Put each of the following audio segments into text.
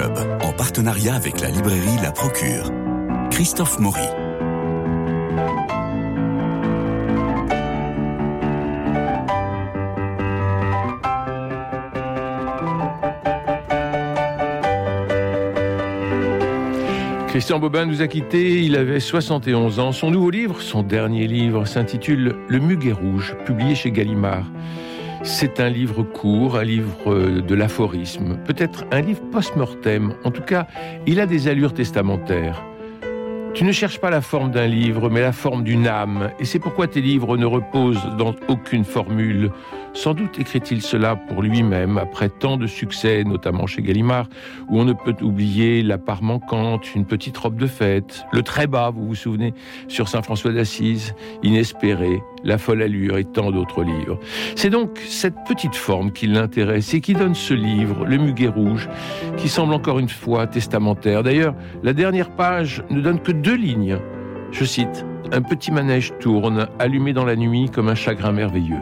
En partenariat avec la librairie La Procure. Christophe Maury. Christian Bobin nous a quittés, il avait 71 ans. Son nouveau livre, son dernier livre, s'intitule Le Muguet Rouge, publié chez Gallimard. C'est un livre court, un livre de l'aphorisme, peut-être un livre post-mortem. En tout cas, il a des allures testamentaires. Tu ne cherches pas la forme d'un livre, mais la forme d'une âme, et c'est pourquoi tes livres ne reposent dans aucune formule. Sans doute écrit-il cela pour lui-même, après tant de succès, notamment chez Gallimard, où on ne peut oublier La part manquante, Une petite robe de fête, Le très bas, vous vous souvenez, sur Saint-François d'Assise, Inespéré, La folle allure et tant d'autres livres. C'est donc cette petite forme qui l'intéresse et qui donne ce livre, Le muguet rouge, qui semble encore une fois testamentaire. D'ailleurs, la dernière page ne donne que deux lignes. Je cite, Un petit manège tourne, allumé dans la nuit comme un chagrin merveilleux.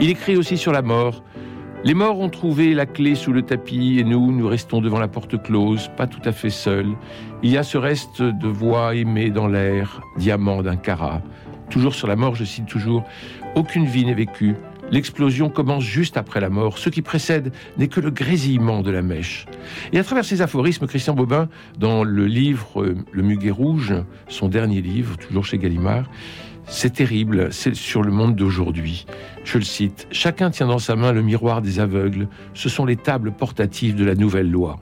Il écrit aussi sur la mort. Les morts ont trouvé la clé sous le tapis et nous, nous restons devant la porte close, pas tout à fait seuls. Il y a ce reste de voix aimée dans l'air, diamant d'un carat. Toujours sur la mort, je cite toujours, aucune vie n'est vécue. L'explosion commence juste après la mort. Ce qui précède n'est que le grésillement de la mèche. Et à travers ces aphorismes, Christian Bobin, dans le livre euh, Le Muguet Rouge, son dernier livre, toujours chez Gallimard, c'est terrible, c'est sur le monde d'aujourd'hui. Je le cite, Chacun tient dans sa main le miroir des aveugles, ce sont les tables portatives de la nouvelle loi.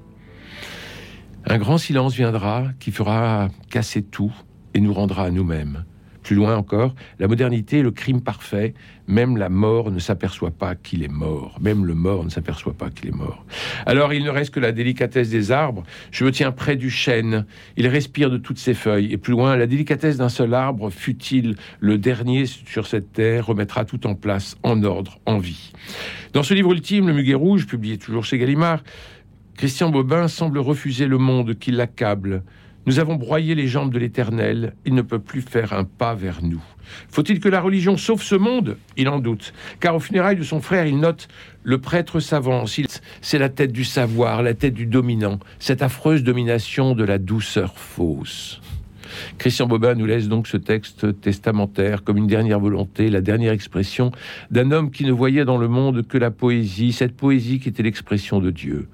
Un grand silence viendra qui fera casser tout et nous rendra à nous-mêmes. Plus loin encore, la modernité est le crime parfait. Même la mort ne s'aperçoit pas qu'il est mort. Même le mort ne s'aperçoit pas qu'il est mort. Alors il ne reste que la délicatesse des arbres. Je me tiens près du chêne. Il respire de toutes ses feuilles. Et plus loin, la délicatesse d'un seul arbre, fut-il le dernier sur cette terre, remettra tout en place, en ordre, en vie. Dans ce livre ultime, Le Muguet Rouge, publié toujours chez Gallimard, Christian Bobin semble refuser le monde qui l'accable. Nous avons broyé les jambes de l'Éternel, il ne peut plus faire un pas vers nous. Faut-il que la religion sauve ce monde? Il en doute, car au funérailles de son frère, il note le prêtre s'avance, c'est la tête du savoir, la tête du dominant, cette affreuse domination de la douceur fausse. Christian Bobin nous laisse donc ce texte testamentaire comme une dernière volonté, la dernière expression d'un homme qui ne voyait dans le monde que la poésie, cette poésie qui était l'expression de Dieu.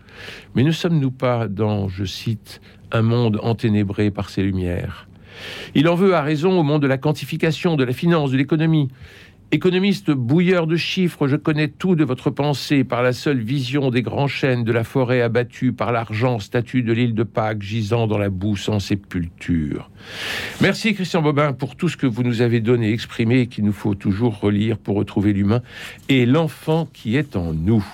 Mais ne sommes-nous pas dans, je cite, un monde enténébré par ses lumières. Il en veut à raison au monde de la quantification, de la finance, de l'économie. Économiste bouilleur de chiffres, je connais tout de votre pensée par la seule vision des grands chênes de la forêt abattue par l'argent statue de l'île de Pâques gisant dans la boue sans sépulture. Merci Christian Bobin pour tout ce que vous nous avez donné, exprimé qu'il nous faut toujours relire pour retrouver l'humain et l'enfant qui est en nous.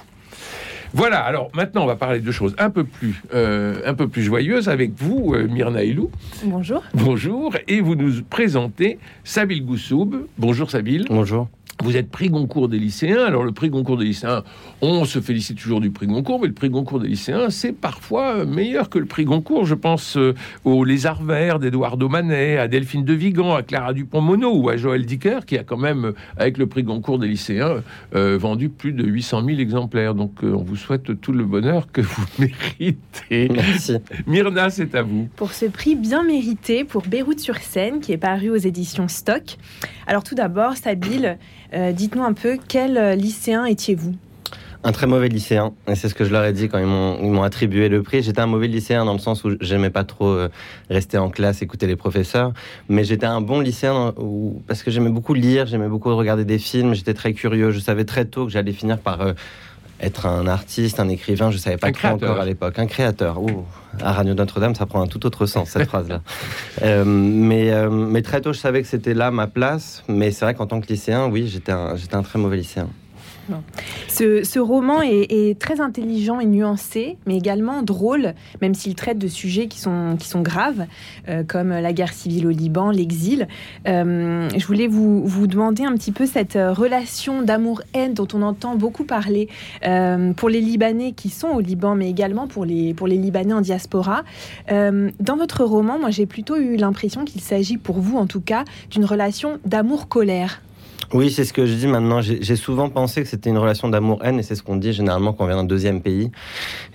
Voilà, alors maintenant on va parler de choses un peu plus, euh, un peu plus joyeuses avec vous, euh, Myrna Ilou. Bonjour. Bonjour, et vous nous présentez Sabil Goussoub. Bonjour Sabil. Bonjour. Vous êtes prix Goncourt des lycéens. Alors, le prix Goncourt des lycéens, on se félicite toujours du prix Goncourt, mais le prix Goncourt des lycéens, c'est parfois meilleur que le prix Goncourt. Je pense euh, aux Lézard Vert d'Edouard Manet, à Delphine de Vigan, à Clara Dupont-Mono ou à Joël Dicker, qui a quand même, avec le prix Goncourt des lycéens, euh, vendu plus de 800 000 exemplaires. Donc, euh, on vous souhaite tout le bonheur que vous méritez. Merci. Myrna, c'est à vous. Pour ce prix bien mérité pour Beyrouth sur Seine, qui est paru aux éditions Stock. Alors, tout d'abord, Sabil, euh, dites-nous un peu, quel euh, lycéen étiez-vous? Un très mauvais lycéen, et c'est ce que je leur ai dit quand ils m'ont attribué le prix. J'étais un mauvais lycéen dans le sens où j'aimais pas trop euh, rester en classe, écouter les professeurs, mais j'étais un bon lycéen parce que j'aimais beaucoup lire, j'aimais beaucoup regarder des films, j'étais très curieux, je savais très tôt que j'allais finir par être un artiste, un écrivain, je savais pas quoi encore à l'époque, un créateur. Ouh, à Radio Notre-Dame, ça prend un tout autre sens cette phrase-là. mais, mais très tôt, je savais que c'était là ma place. Mais c'est vrai qu'en tant que lycéen, oui, j'étais un, j'étais un très mauvais lycéen. Ce, roman est, très intelligent et nuancé, mais également drôle, même s'il traite de sujets qui sont, qui sont graves, euh, comme la guerre civile au Liban, l'exil. Euh, je voulais vous, vous demander un petit peu cette euh, relation d'amour-haine dont on entend beaucoup parler pour les Libanais qui sont au Liban, mais également pour les, pour les Libanais en diaspora. dans votre roman, moi j'ai plutôt eu l'impression qu'il s'agit pour vous, en tout cas, d'une relation d'amour-colère. Oui, c'est ce que je dis maintenant. J'ai souvent pensé que c'était une relation d'amour-haine, et c'est ce qu'on dit généralement quand on vient d'un deuxième pays.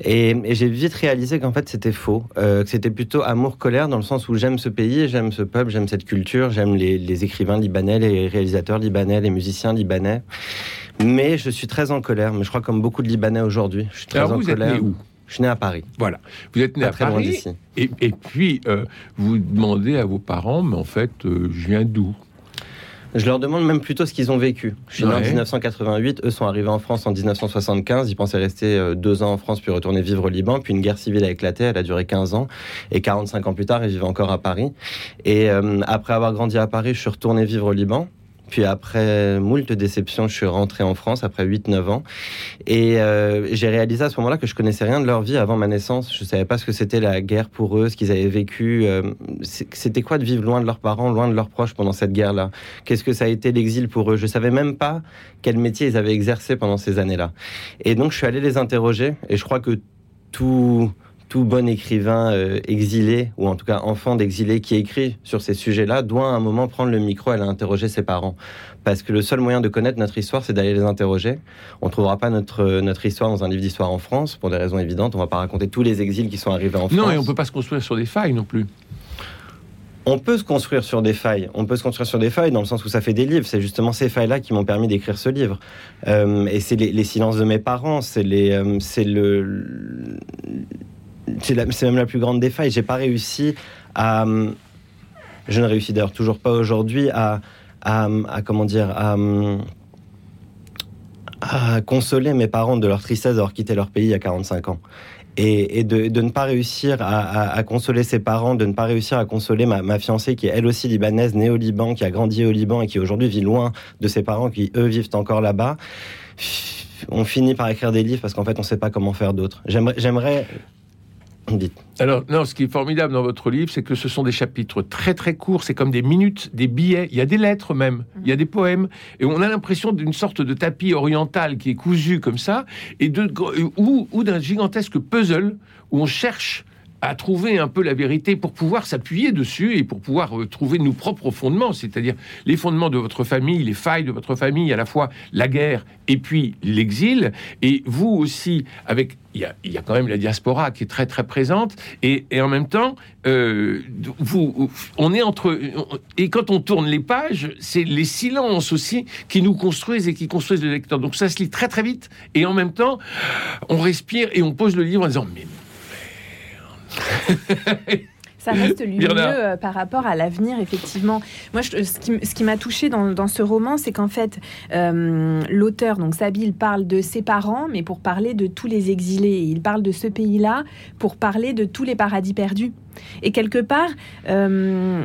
Et, j'ai vite réalisé qu'en fait c'était faux, euh, que c'était plutôt amour-colère dans le sens où j'aime ce pays, j'aime ce peuple, j'aime cette culture, j'aime les, écrivains libanais, les réalisateurs libanais, les musiciens libanais. Mais je suis très en colère, mais je crois comme beaucoup de Libanais aujourd'hui. Je suis très Alors en vous colère. Êtes né où? Je suis né à Paris. Voilà. Vous êtes né à très Paris. Loin et, et, puis, euh, vous demandez à vos parents, mais en fait, euh, je viens d'où? Je leur demande même plutôt ce qu'ils ont vécu. Je suis né en 1988, eux sont arrivés en France en 1975, ils pensaient rester euh, deux ans en France puis retourner vivre au Liban, puis une guerre civile a éclaté, elle a duré 15 ans, et 45 ans plus tard, ils vivent encore à Paris. Et euh, après avoir grandi à Paris, je suis retourné vivre au Liban. Puis après moult déceptions, je suis rentré en France après 8-9 ans. Et euh, j'ai réalisé à ce moment-là que je connaissais rien de leur vie avant ma naissance. Je savais pas ce que c'était la guerre pour eux, ce qu'ils avaient vécu. Euh, c'était quoi de vivre loin de leurs parents, loin de leurs proches pendant cette guerre-là? Qu'est-ce que ça a été l'exil pour eux? Je savais même pas quel métier ils avaient exercé pendant ces années-là. Et donc je suis allé les interroger. Et je crois que tout tout bon écrivain euh, exilé, ou en tout cas enfant d'exilé qui écrit sur ces sujets-là, doit à un moment prendre le micro et aller interroger ses parents. Parce que le seul moyen de connaître notre histoire, c'est d'aller les interroger. On ne trouvera pas notre, notre histoire dans un livre d'histoire en France, pour des raisons évidentes. On ne va pas raconter tous les exils qui sont arrivés en France. Non, et on ne peut pas se construire sur des failles non plus. On peut se construire sur des failles. On peut se construire sur des failles dans le sens où ça fait des livres. C'est justement ces failles-là qui m'ont permis d'écrire ce livre. Euh, et c'est les, silences de mes parents. C'est les, euh, c'est le, c'est même la plus grande des failles. J'ai pas réussi à. Je ne réussis d'ailleurs toujours pas aujourd'hui à, à, comment dire à, à, consoler mes parents de leur tristesse d'avoir quitté leur pays il y a 45 ans. Et, de, ne pas réussir à, consoler ses parents, de ne pas réussir à consoler ma, ma, fiancée qui est elle aussi libanaise, née au Liban, qui a grandi au Liban et qui aujourd'hui vit loin de ses parents qui eux vivent encore là-bas. On finit par écrire des livres parce qu'en fait on ne sait pas comment faire d'autres. J'aimerais alors, non, ce qui est formidable dans votre livre, c'est que ce sont des chapitres très très courts, c'est comme des minutes, des billets, il y a des lettres même, il y a des poèmes, et on a l'impression d'une sorte de tapis oriental qui est cousu comme ça, et de, ou, ou d'un gigantesque puzzle où on cherche à trouver un peu la vérité pour pouvoir s'appuyer dessus et pour pouvoir euh, trouver nos propres fondements, c'est-à-dire les fondements de votre famille, les failles de votre famille, à la fois la guerre et puis l'exil. Et vous aussi, avec il y, a, quand même la diaspora qui est très très présente. Et, et en même temps euh, vous on est entre et quand on tourne les pages c'est les silences aussi qui nous construisent et qui construisent le lecteur. Donc ça se lit très très vite. Et en même temps on respire et on pose le livre en disant mais ça reste lumineux euh, par rapport à l'avenir, effectivement. Moi, ce qui, m'a touché dans, ce roman, c'est qu'en fait, euh, l'auteur, donc Sabil, parle de ses parents, mais pour parler de tous les exilés. il parle de ce pays-là pour parler de tous les paradis perdus. Et quelque part, euh,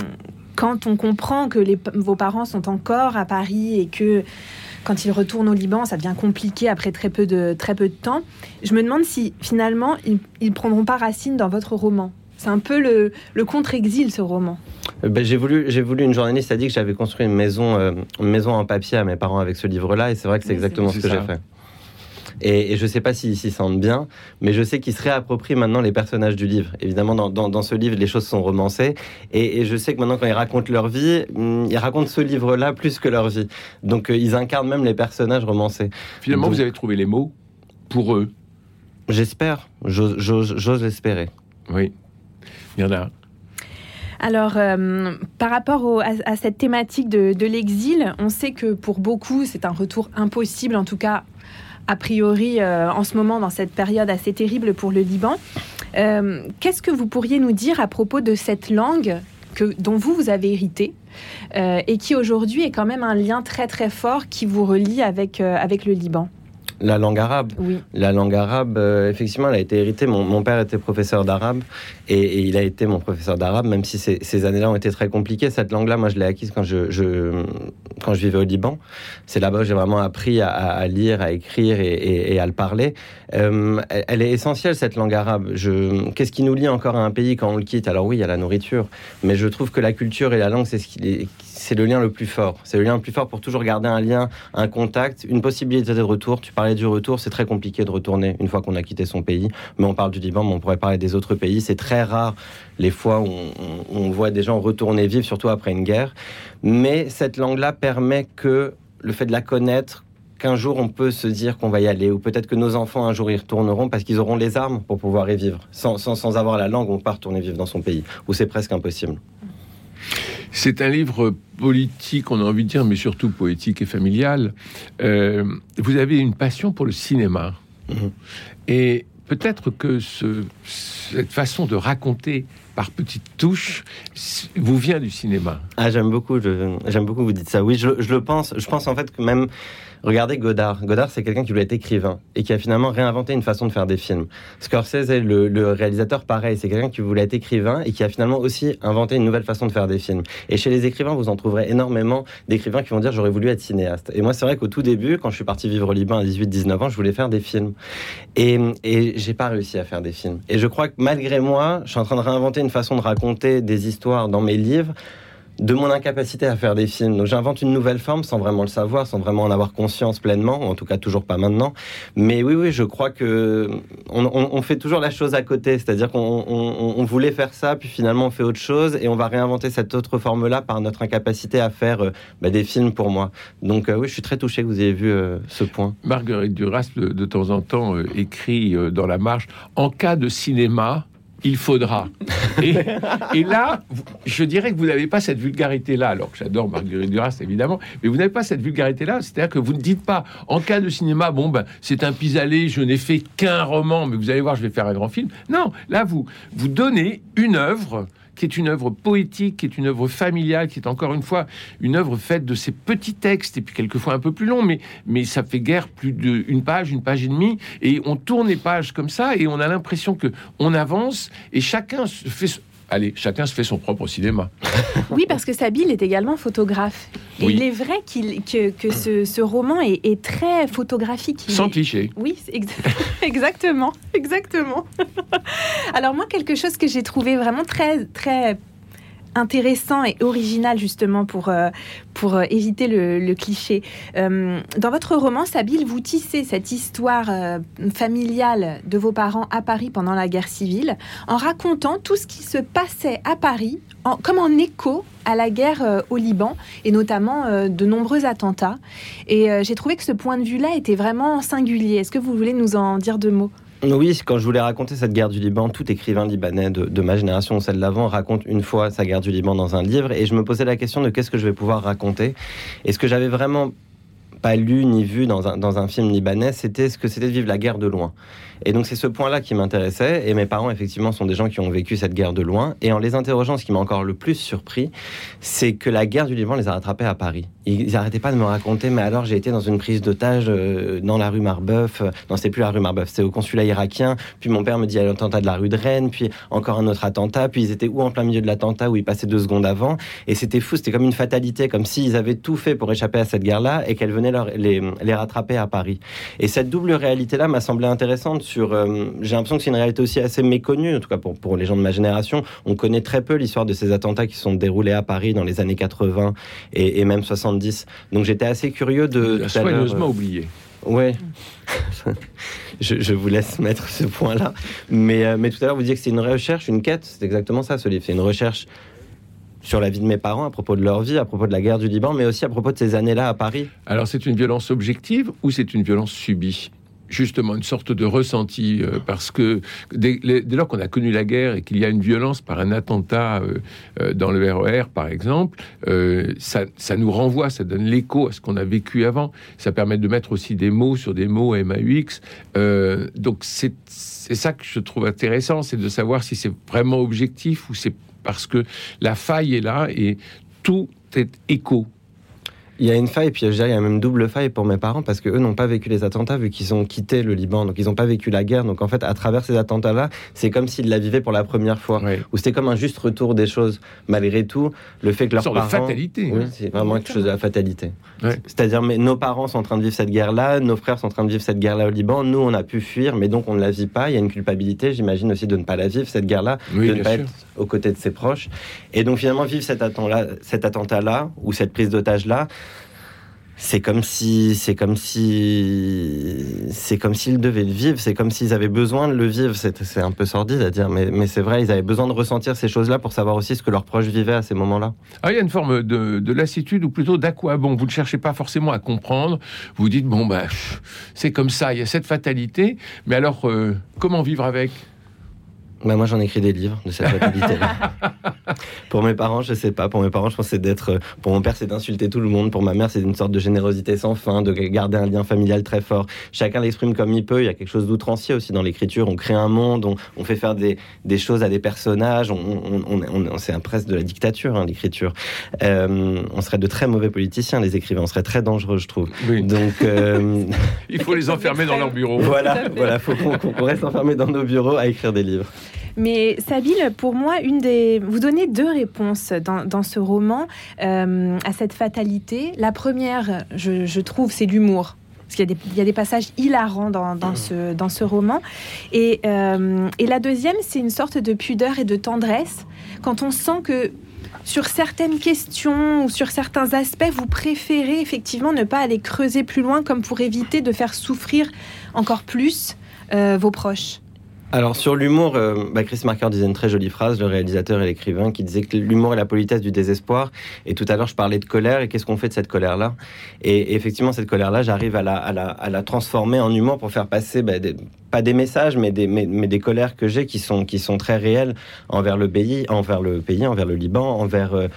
quand on comprend que les, vos parents sont encore à Paris et que quand ils retournent au Liban, ça devient compliqué après très peu de, très peu de temps. Je me demande si finalement ils, ils prendront pas racine dans votre roman. C'est un peu le, le contre-exil, ce roman. Euh, ben, j'ai voulu, j'ai voulu. Une journaliste a dit que j'avais construit une maison, euh, une maison en papier à mes parents avec ce livre-là, et c'est vrai que c'est exactement ce que j'ai fait. Et, je ne sais pas s'ils s'y sentent bien, mais je sais qu'ils se réapproprient maintenant les personnages du livre. Évidemment, dans, ce livre, les choses sont romancées. Et, je sais que maintenant, quand ils racontent leur vie, hmm, ils racontent ce livre-là plus que leur vie. Donc, euh, ils incarnent même les personnages romancés. Finalement, vous avez trouvé les mots pour eux. J'espère. J'ose espérer. Oui. Il y en a. Alors, euh, par rapport à, cette thématique de, de l'exil, on sait que pour beaucoup, c'est un retour impossible, en tout cas a priori euh, en ce moment dans cette période assez terrible pour le Liban. Euh, qu'est-ce que vous pourriez nous dire à propos de cette langue que, dont vous, vous avez hérité euh, et qui aujourd'hui est quand même un lien très très fort qui vous relie avec, avec le Liban? La langue arabe. Oui. La langue arabe, euh, effectivement, elle a été héritée. Mon, père était professeur d'arabe et, il a été mon professeur d'arabe, même si ces, années-là ont été très compliquées. Cette langue-là, moi, je l'ai acquise quand je, quand je vivais au Liban. C'est là-bas que j'ai vraiment appris à, lire, à écrire et, à le parler. Euh, elle, est essentielle, cette langue arabe. Qu'est-ce qui nous lie encore à un pays quand on le quitte? Alors oui, il y a la nourriture, mais je trouve que la culture et la langue, c'est ce qui c'est le lien le plus fort. C'est le lien le plus fort pour toujours garder un lien, un contact, une possibilité de retour. Tu parlais du retour, c'est très compliqué de retourner une fois qu'on a quitté son pays. Mais on parle du Liban, mais on pourrait parler des autres pays. C'est très rare les fois où on, voit des gens retourner vivre, surtout après une guerre. Mais cette langue-là permet que le fait de la connaître, qu'un jour on peut se dire qu'on va y aller, ou peut-être que nos enfants un jour y retourneront parce qu'ils auront les armes pour pouvoir y vivre. Sans, avoir la langue, on peut retourner vivre dans son pays, où c'est presque impossible. C'est un livre politique, on a envie de dire, mais surtout poétique et familial. Euh, vous avez une passion pour le cinéma. Mhm. Et peut-être que ce- cette façon de raconter par petites touches vous vient du cinéma. Ah, j'aime beaucoup, j'aime beaucoup vous dites ça. Oui, je, je le pense. Je pense en fait que même, regardez Godard. Godard, c'est quelqu'un qui voulait être écrivain et qui a finalement réinventé une façon de faire des films. Scorsese, le, le réalisateur, pareil, c'est quelqu'un qui voulait être écrivain et qui a finalement aussi inventé une nouvelle façon de faire des films. Et chez les écrivains, vous en trouverez énormément d'écrivains qui vont dire j'aurais voulu être cinéaste. Et moi, c'est vrai qu'au tout début, quand je suis parti vivre au Liban à 18-19 ans, je voulais faire des films. Et, et j'ai pas réussi à faire des films. Et je crois que malgré moi, je suis en train de réinventer une façon de raconter des histoires dans mes livres de mon incapacité à faire des films. Donc j'invente une nouvelle forme sans vraiment le savoir, sans vraiment en avoir conscience pleinement, en tout cas toujours pas maintenant. Mais oui, oui, je crois que on, fait toujours la chose à côté, c'est-à-dire qu'on on- on voulait faire ça, puis finalement on fait autre chose, et on va réinventer cette autre forme-là par notre incapacité à faire euh, bah, des films pour moi. Donc euh, oui, je suis très touché que vous ayez vu euh, ce point. Marguerite Duras, de, de temps en temps, écrit dans la marche En cas de cinéma, il faudra. Et, là, je dirais que vous n'avez pas cette vulgarité-là, alors que j'adore Marguerite Duras, évidemment, mais vous n'avez pas cette vulgarité-là, c'est-à-dire que vous ne dites pas En cas de cinéma, bon, ben, c'est un pis-aller, je n'ai fait qu'un roman, mais vous allez voir, je vais faire un grand film. Non, là, vous, vous donnez une œuvre qui est une œuvre poétique, qui est une œuvre familiale, qui est encore une fois une œuvre faite de ces petits textes, et puis quelquefois un peu plus long, mais, mais ça fait guère plus d'une page, une page et demie, et on tourne les pages comme ça, et on a l'impression que on avance, et chacun fait... Allez, chacun se fait son propre cinéma. Oui, parce que Sabine est également photographe. Et Oui. il est vrai qu'il, que, que ce, ce roman est, est très photographique. Il Sans est- cliché. Oui, exactement, exactement. Alors moi, quelque chose que j'ai trouvé vraiment très, très intéressant et original justement pour, euh, pour euh, éviter le, cliché. Euh, dans votre roman, Sabine, vous tissez cette histoire familiale de vos parents à Paris pendant la guerre civile en racontant tout ce qui se passait à Paris comme en écho à la guerre au Liban et notamment de nombreux attentats. Et j'ai trouvé que ce point de vue-là était vraiment singulier. Est-ce que vous voulez nous en dire deux mots? Oui, quand je voulais raconter cette guerre du Liban, tout écrivain libanais de, ma génération ou celle d'avant raconte une fois sa guerre du Liban dans un livre, et je me posais la question de qu'est-ce que je vais pouvoir raconter. Et ce que j'avais vraiment pas lu ni vu dans un, dans un film libanais, c'était ce que c'était de vivre la guerre de loin. Et donc c'est ce point-là qui m'intéressait. Et mes parents, effectivement, sont des gens qui ont vécu cette guerre de loin. Et en les interrogeant, ce qui m'a encore le plus surpris, c'est que la guerre du Liban les a rattrapés à Paris. Ils n'arrêtaient pas de me raconter, mais alors j'ai été dans une prise d'otage euh, dans la rue Marbeuf. Euh, Non, c'était plus la rue Marbeuf, c'était au consulat irakien. Puis mon père me dit a l'attentat de la rue de Rennes, puis encore un autre attentat. Puis ils étaient où en plein milieu de l'attentat où ils passaient deux secondes avant? Et c'était fou, c'était comme une fatalité, comme s'ils avaient tout fait pour échapper à cette guerre-là et qu'elle venait leur, les, les rattraper à Paris. Et cette double réalité-là m'a semblé intéressante sur. euh, J'ai l'impression que c'est une réalité aussi assez méconnue, en tout cas pour, pour les gens de ma génération. On connaît très peu l'histoire de ces attentats qui sont déroulés à Paris dans les années 80 et, et même 70. Donc j'étais assez curieux de. Soigneusement euh, oublié. Ouais. je, je vous laisse mettre ce point-là. Mais, euh, mais tout à l'heure, vous disiez que c'est une recherche, une quête. C'est exactement ça, ce livre. C'est une recherche sur la vie de mes parents, à propos de leur vie, à propos de la guerre du Liban, mais aussi à propos de ces années-là à Paris. Alors c'est une violence objective ou c'est une violence subie? Justement, une sorte de ressenti, euh, parce que dès, lors qu'on a connu la guerre et qu'il y a une violence par un attentat euh, euh, dans le RER, par exemple, ça, ça nous renvoie, ça donne l'écho à ce qu'on a vécu avant. Ça permet de mettre aussi des mots sur des mots MAUX. Donc c'est c'est ça que je trouve intéressant, c'est de savoir si c'est vraiment objectif ou c'est parce que la faille est là et tout est écho. Il y a une faille, puis je dirais, il y a même double faille pour mes parents, parce qu'eux n'ont pas vécu les attentats, vu qu'ils ont quitté le Liban, donc ils n'ont pas vécu la guerre. Donc en fait, à travers ces attentats-là, c'est comme s'ils la vivaient pour la première fois. Ouais. Ou c'était comme un juste retour des choses. Malgré tout, le fait que leurs parents... de fatalité. Oui, hein. c'est vraiment quelque chose de la fatalité. C'est-à-dire, mais nos parents sont en train de vivre cette guerre-là, nos frères sont en train de vivre cette guerre-là au Liban, nous on a pu fuir, mais donc on ne la vit pas. Il y a une culpabilité, j'imagine aussi de ne pas la vivre cette guerre-là, Oui, de ne pas sûr. être aux côtés de ses proches. Et donc finalement vivre cet attentat-là, cet attentat-là ou cette prise d'otage-là, c'est comme si c'est comme si c'est comme s'ils devaient le vivre c'est comme s'ils avaient besoin de le vivre. C'est un peu sordide à dire mais, c'est vrai ils avaient besoin de ressentir ces choses là pour savoir aussi ce que leurs proches vivaient à ces moments là ah, il y a une forme de, de lassitude ou plutôt d'aquabon vous ne cherchez pas forcément à comprendre. Vous dites bon bah c'est comme ça il y a cette fatalité. Mais alors euh, comment vivre avec? Bah moi, j'en écris des livres de cette fatalité. pour mes parents, je sais pas. Pour mes parents, je pense c'est d'être. Pour mon père, c'est d'insulter tout le monde. Pour ma mère, c'est une sorte de générosité sans fin, de garder un lien familial très fort. Chacun l'exprime comme il peut. Il y a quelque chose d'outrancier aussi dans l'écriture. On crée un monde, on, fait faire des, des, choses à des personnages. On, on, c'est un presque de la dictature, hein, l'écriture. Euh, on serait de très mauvais politiciens, les écrivains. On serait très dangereux, je trouve. Donc, euh... il faut les enfermer dans leur bureau. Voilà, voilà. Faut qu'on reste enfermés dans nos bureaux à écrire des livres. Mais Sabine, pour moi, vous donnez deux réponses dans, ce roman euh, à cette fatalité. La première, je, trouve, c'est l'humour. Parce qu'il y, a des passages hilarants dans, ce, roman. Et, euh, et la deuxième, c'est une sorte de pudeur et de tendresse. Quand on sent que sur certaines questions ou sur certains aspects, vous préférez effectivement ne pas aller creuser plus loin comme pour éviter de faire souffrir encore plus euh, vos proches. Alors sur l'humour, euh, bah, Chris Marker disait une très jolie phrase, le réalisateur et l'écrivain, qui disait que l'humour est la politesse du désespoir. Et tout à l'heure, je parlais de colère et qu'est-ce qu'on fait de cette colère-là? Et, effectivement, cette colère-là, j'arrive à la, à, la, à la, transformer en humour pour faire passer, bah, pas des messages, mais des, mais, des colères que j'ai qui sont, qui sont très réelles envers le pays, envers le pays, envers le Liban, envers... Euh,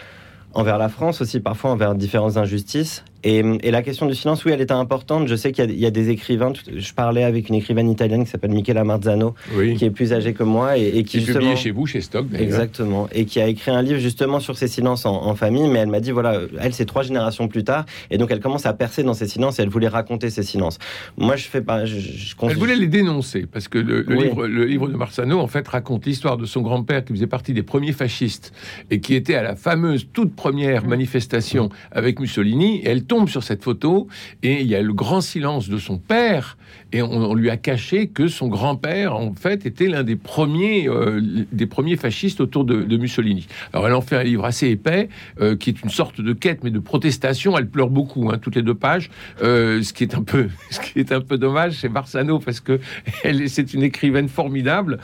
envers la France aussi, parfois envers différentes injustices. Et, la question du silence, oui, elle est importante. Je sais qu'il y, a des écrivains. Je parlais avec une écrivaine italienne qui s'appelle Michela Marzano, qui est plus âgée que moi et, qui est publié chez vous, chez Stock. Exactement, et qui a écrit un livre justement sur ces silences en, famille. Mais elle m'a dit voilà, elle c'est trois générations plus tard, et donc elle commence à percer dans ces silences et elle voulait raconter ces silences. Moi, je fais pas. Je, Elle voulait les dénoncer parce que le, livre, le livre de Marzano en fait raconte l'histoire de son grand-père qui faisait partie des premiers fascistes et qui était à la fameuse toute première manifestation avec Mussolini. Et elle tombe sur cette photo et il y a le grand silence de son père et on, lui a caché que son grand-père en fait était l'un des premiers euh, des premiers fascistes autour de, Mussolini. Alors elle en fait un livre assez épais euh, qui est une sorte de quête mais de protestation. Elle pleure beaucoup, hein, toutes les deux pages, euh, ce qui est un peu ce qui est un peu dommage chez Barsano parce que elle c'est une écrivaine formidable.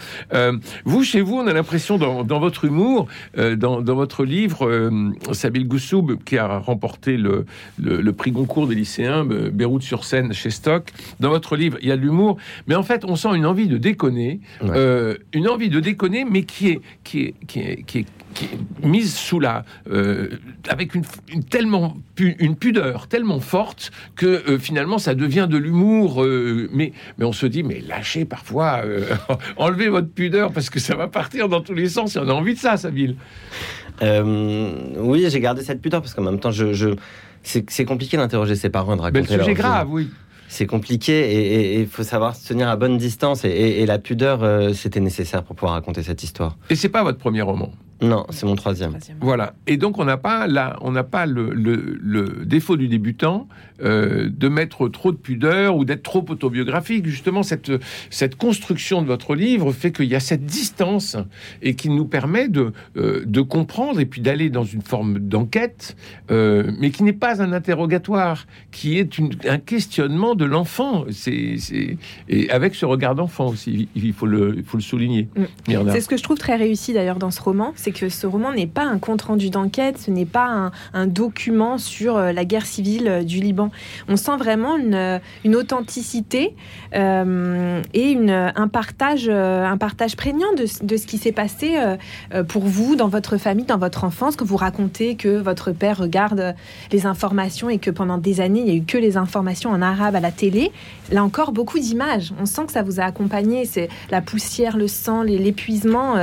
vous chez vous, on a l'impression dans, votre humour, dans, votre livre, Sabil Goussoub qui a remporté le prix Goncourt des lycéens, Beyrouth sur scène chez Stock. Dans votre livre, il y a de l'humour, mais en fait, on sent une envie de déconner, euh, une envie de déconner, mais qui est, qui est, qui est, qui est, mise sous la, euh, avec une, tellement une pudeur tellement forte que euh, finalement ça devient de l'humour. mais mais on se dit mais lâchez parfois, enlevez votre pudeur parce que ça va partir dans tous les sens. Et on a envie de ça, Sabine. oui, j'ai gardé cette pudeur parce qu'en même temps, je, je c'est compliqué d'interroger ses parents et de raconter. Mais le sujet grave, oui c'est compliqué et il faut savoir se tenir à bonne distance et, la pudeur, euh, c'était nécessaire pour pouvoir raconter cette histoire. Et c'est pas votre premier roman? Non, c'est mon troisième. Voilà. Et donc on n'a pas là, on n'a pas le, le, défaut du débutant euh, de mettre trop de pudeur ou d'être trop autobiographique. Justement, cette cette construction de votre livre fait qu'il y a cette distance et qui nous permet de euh, de comprendre et puis d'aller dans une forme d'enquête, euh, mais qui n'est pas un interrogatoire, qui est une, un questionnement de l'enfant. C'est et avec ce regard d'enfant aussi, il faut le il faut le souligner. Mm. C'est ce que je trouve très réussi d'ailleurs dans ce roman c'est que ce roman n'est pas un compte-rendu d'enquête, ce n'est pas un, document sur euh, la guerre civile euh, du Liban. On sent vraiment une, euh, authenticité et un, partage, un partage prégnant de, ce qui s'est passé pour vous, dans votre famille, dans votre enfance, que vous racontez que votre père regarde les informations et que pendant des années, il n'y a eu que les informations en arabe à la télé. Là encore, beaucoup d'images. On sent que ça vous a accompagné. C'est la poussière, le sang, l'épuisement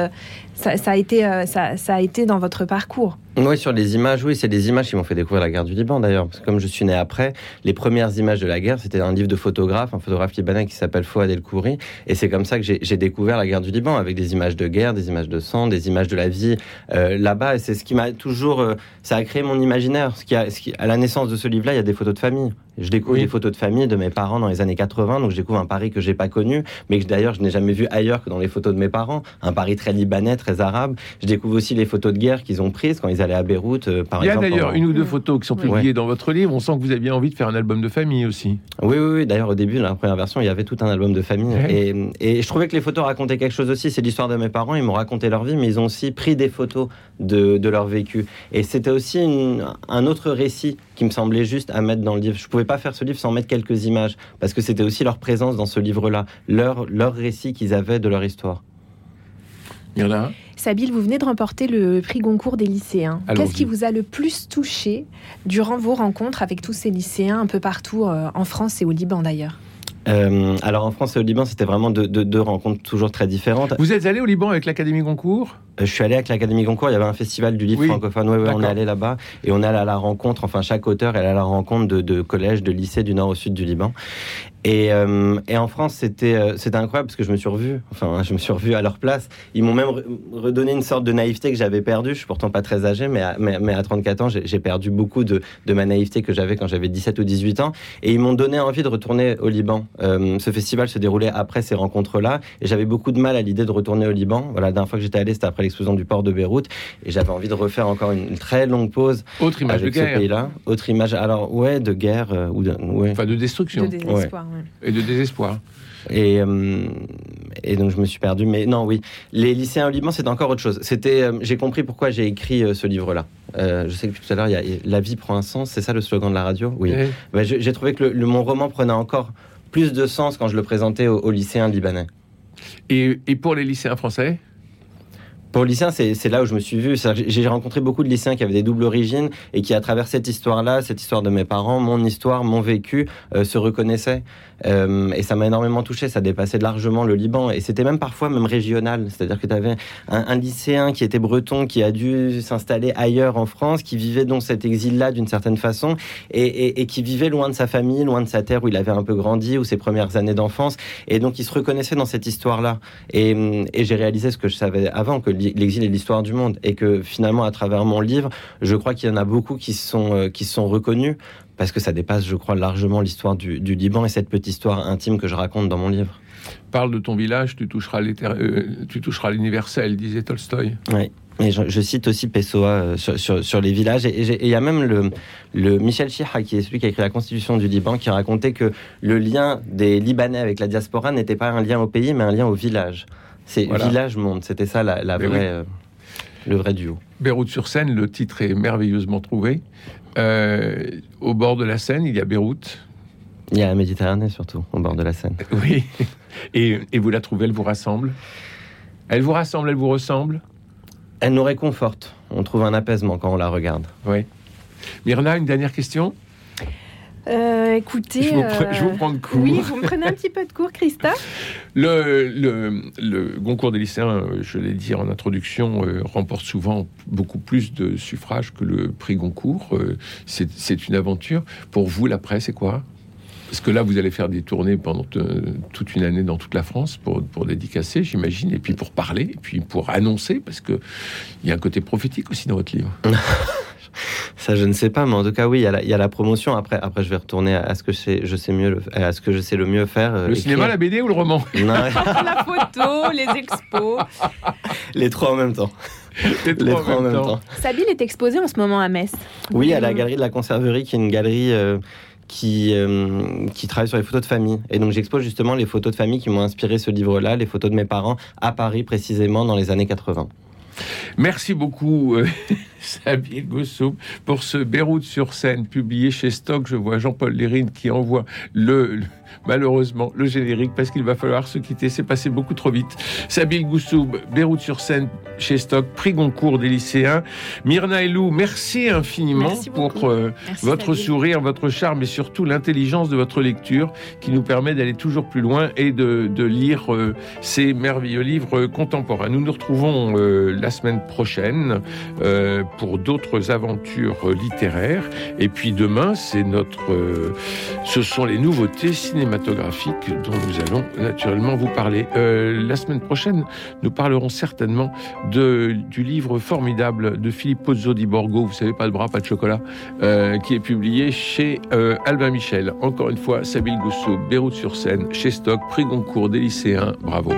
ça, a été, euh, ça, a été dans votre parcours. Oui, sur les images, oui, c'est des images qui m'ont fait découvrir la guerre du Liban d'ailleurs. Parce que comme je suis né après, les premières images de la guerre, c'était un livre de photographe, un photographe libanais qui s'appelle Fouad El Khouri. Et c'est comme ça que j'ai découvert la guerre du Liban, avec des images de guerre, des images de sang, des images de la vie euh, là-bas. Et c'est ce qui m'a toujours. Euh, ça a créé mon imaginaire. Ce qui a, ce qui, à la naissance de ce livre-là, il y a des photos de famille. Je découvre des photos de famille de mes parents dans les années 80, donc je découvre un Paris que j'ai pas connu, mais que d'ailleurs je n'ai jamais vu ailleurs que dans les photos de mes parents. Un Paris très libanais, très arabe. Je découvre aussi les photos de guerre qu'ils ont prises quand ils allés à Beyrouth, euh, par Il y a exemple. d'ailleurs pendant- une ou deux photos qui sont publiées dans votre livre. On sent que vous aviez envie de faire un album de famille aussi. Oui, oui, oui. D'ailleurs, au début, dans la première version, il y avait tout un album de famille. Ouais. Et, et je trouvais que les photos racontaient quelque chose aussi. C'est l'histoire de mes parents. Ils m'ont raconté leur vie, mais ils ont aussi pris des photos de, de leur vécu. Et c'était aussi une- un autre récit qui me semblait juste à mettre dans le livre. Je pouvais pas faire ce livre sans mettre quelques images, parce que c'était aussi leur présence dans ce livre-là, leur, leur récit qu'ils avaient de leur histoire. Il y en a un Sabine, vous venez de remporter le prix Goncourt des lycéens. Qu'est-ce qui vous a le plus touché durant vos rencontres avec tous ces lycéens un peu partout euh, en France et au Liban d'ailleurs Euh, alors en France et au Liban, c'était vraiment deux, deux- deux rencontres toujours très différentes. Vous êtes allé au Liban avec l'Académie Goncourt? Euh, Je suis allé avec l'Académie Goncourt, il y avait un festival du livre Oui. francophone, ouais, ouais, on est allé là-bas et on est allé à la rencontre, enfin chaque auteur est allé à la rencontre de, de collèges, de lycées du nord au sud du Liban. Et, euh, et en France, c'était euh, c'était incroyable parce que je me suis revu, enfin je me suis revu à leur place. Ils m'ont même re- redonné une sorte de naïveté que j'avais perdue. Je suis pourtant pas très âgé, mais à, mais, mais à 34 ans, j'ai perdu beaucoup de, de ma naïveté que j'avais quand j'avais 17 ou 18 ans. Et ils m'ont donné envie de retourner au Liban. Euh, ce festival se déroulait après ces rencontres-là et j'avais beaucoup de mal à l'idée de retourner au Liban. Voilà, la dernière fois que j'étais allé, c'était après l'explosion du port de Beyrouth et j'avais envie de refaire encore une, une très longue pause Autre image avec de ce guerre. pays-là. Autre image, alors ouais, de guerre euh, ou de, ouais. Enfin, de destruction De désespoir. ouais. Et de désespoir. Et, euh, et donc je me suis perdu. Mais non, oui, les lycéens au Liban, c'était encore autre chose. C'était, euh, j'ai compris pourquoi j'ai écrit euh, ce livre-là. Je sais que depuis tout à l'heure, il y a la vie prend un sens. C'est ça le slogan de la radio? Oui. Je- j'ai trouvé que le, le- mon roman prenait encore plus de sens quand je le présentais aux, aux lycéens libanais. Et, et pour les lycéens français? Pour le lycéen, c'est là où je me suis vu. J'ai rencontré beaucoup de lycéens qui avaient des doubles origines et qui, à travers cette histoire-là, cette histoire de mes parents, mon histoire, mon vécu, euh, se reconnaissaient. Euh, et ça m'a énormément touché. Ça dépassait largement le Liban. Et c'était même parfois même régional. C'est-à-dire que tu avais un, lycéen qui était breton, qui a dû s'installer ailleurs en France, qui vivait donc cet exil-là d'une certaine façon et, qui vivait loin de sa famille, loin de sa terre où il avait un peu grandi, ou ses premières années d'enfance. Et donc, il se reconnaissait dans cette histoire-là. Et, j'ai réalisé ce que je savais avant, que li- l'exil est l'histoire du monde. Et que finalement, à travers mon livre, je crois qu'il y en a beaucoup qui sont, euh, qui se sont reconnus, parce que ça dépasse, je crois, largement l'histoire du, du Liban et cette petite histoire intime que je raconte dans mon livre. Parle de ton village, tu toucheras euh, l'universel, disait Tolstoï. Et je, je cite aussi Pessoa euh, sur, sur, sur les villages. Et et et il y a même le, le Michel Chiha, qui est celui qui a écrit la Constitution du Liban, qui racontait que le lien des Libanais avec la diaspora n'était pas un lien au pays, mais un lien au village. C'est Voilà. village-monde. C'était ça la, vraie, oui. euh, le vrai duo. Beyrouth-sur-Seine, le titre est merveilleusement trouvé. Euh, au bord de la Seine, il y a Beyrouth. Il y a la Méditerranée surtout, au bord de la Seine. Oui. Et, et vous la trouvez, elle vous rassemble? Elle vous rassemble, elle vous ressemble? Elle nous réconforte. On trouve un apaisement quand on la regarde. Oui. Myrna, une dernière question? Euh, écoutez. je vous, pre- euh, je vous prends de court. Oui, vous me prenez un petit peu de cours, Christophe Le, le, le Goncourt des lycéens, euh, je l'ai dit en introduction, euh, remporte souvent beaucoup plus de suffrages que le prix Goncourt. Euh, c'est une aventure. Pour vous, l'après, c'est quoi? Parce que là, vous allez faire des tournées pendant toute une année dans toute la France pour, pour dédicacer, j'imagine, et puis pour parler, et puis pour annoncer, parce qu'il y a un côté prophétique aussi dans votre livre. Ça, je ne sais pas, mais en tout cas, oui, il y a la, il y a la promotion. Après, après, je vais retourner à, à ce que je sais, je sais mieux, le- à ce que je sais le mieux faire. euh, Le cinéma, la. BD ou le roman? Non, La photo, les expos. les trois en même temps. Les Les trois en même temps. Sabine est exposée en ce moment à Metz. Oui, à la galerie de la Conserverie, qui est une galerie euh, qui, euh, qui travaille sur les photos de famille. Et donc, j'expose justement les photos de famille qui m'ont inspiré ce livre-là, les photos de mes parents à Paris, précisément dans les années 80. Merci beaucoup, euh, Sabine Gossou, pour ce Beyrouth sur scène publié chez Stock. Je vois Jean-Paul Lérine qui envoie le- malheureusement le générique parce qu'il va falloir se quitter. C'est passé beaucoup trop vite. Sabine Goussoub, Beyrouth sur scène chez Stock, prix Goncourt des lycéens. Myrna Elou, merci infiniment Merci pour euh, Merci, votre Sabine. sourire, votre charme et surtout l'intelligence de votre lecture qui nous permet d'aller toujours plus loin et de, de lire euh, ces merveilleux livres contemporains. Nous nous retrouvons euh, la semaine prochaine pour d'autres aventures littéraires. Et puis demain, c'est notre, ce sont les nouveautés dont nous allons naturellement vous parler. Euh, la semaine prochaine, nous parlerons certainement de, du livre formidable de Philippe Pozzo di Borgo, vous savez, pas de bras, pas de chocolat, euh, qui est publié chez euh, Albin Michel. Encore une fois, Sabine Goussou, Beyrouth sur Seine, chez Stock, prix Goncourt des lycéens. Bravo.